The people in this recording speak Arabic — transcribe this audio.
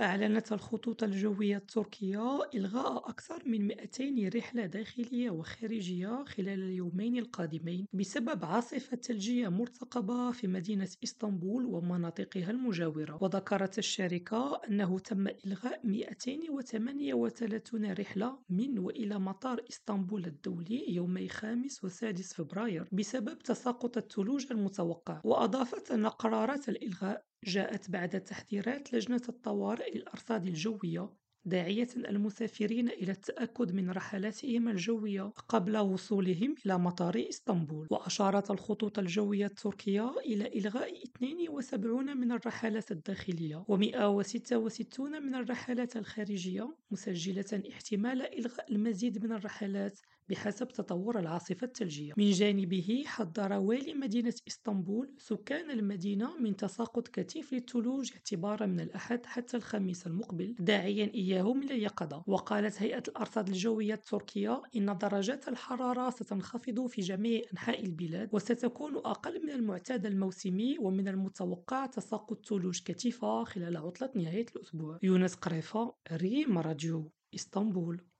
أعلنت الخطوط الجوية التركية إلغاء أكثر من 200 رحلة داخلية وخارجية خلال اليومين القادمين بسبب عاصفة ثلجية مرتقبة في مدينة إسطنبول ومناطقها المجاورة. وذكرت الشركة أنه تم إلغاء 238 رحلة من وإلى مطار إسطنبول الدولي يومي خامس وسادس فبراير بسبب تساقط الثلوج المتوقع. وأضافت أن قرارات الإلغاء جاءت بعد تحذيرات لجنة الطوارئ للأرصاد الجوية داعية المسافرين إلى التأكد من رحلاتهم الجوية قبل وصولهم إلى مطار إسطنبول وأشارت الخطوط الجوية التركية إلى إلغاء 72 من الرحلات الداخلية و166 من الرحلات الخارجية مسجلة احتمال إلغاء المزيد من الرحلات بحسب تطور العاصفة الثلجية من جانبه حذر والي مدينة إسطنبول سكان المدينة من تساقط كثيف للثلوج اعتبارا من الأحد حتى الخميس المقبل داعيا إياهم إلى اليقظة وقالت هيئة الأرصاد الجوية التركية إن درجات الحرارة ستنخفض في جميع أنحاء البلاد وستكون أقل من المعتاد الموسمي ومن المتوقع تساقط ثلوج كثيفة خلال عطلة نهاية الأسبوع. يونس قريفة ريم راديو إسطنبول.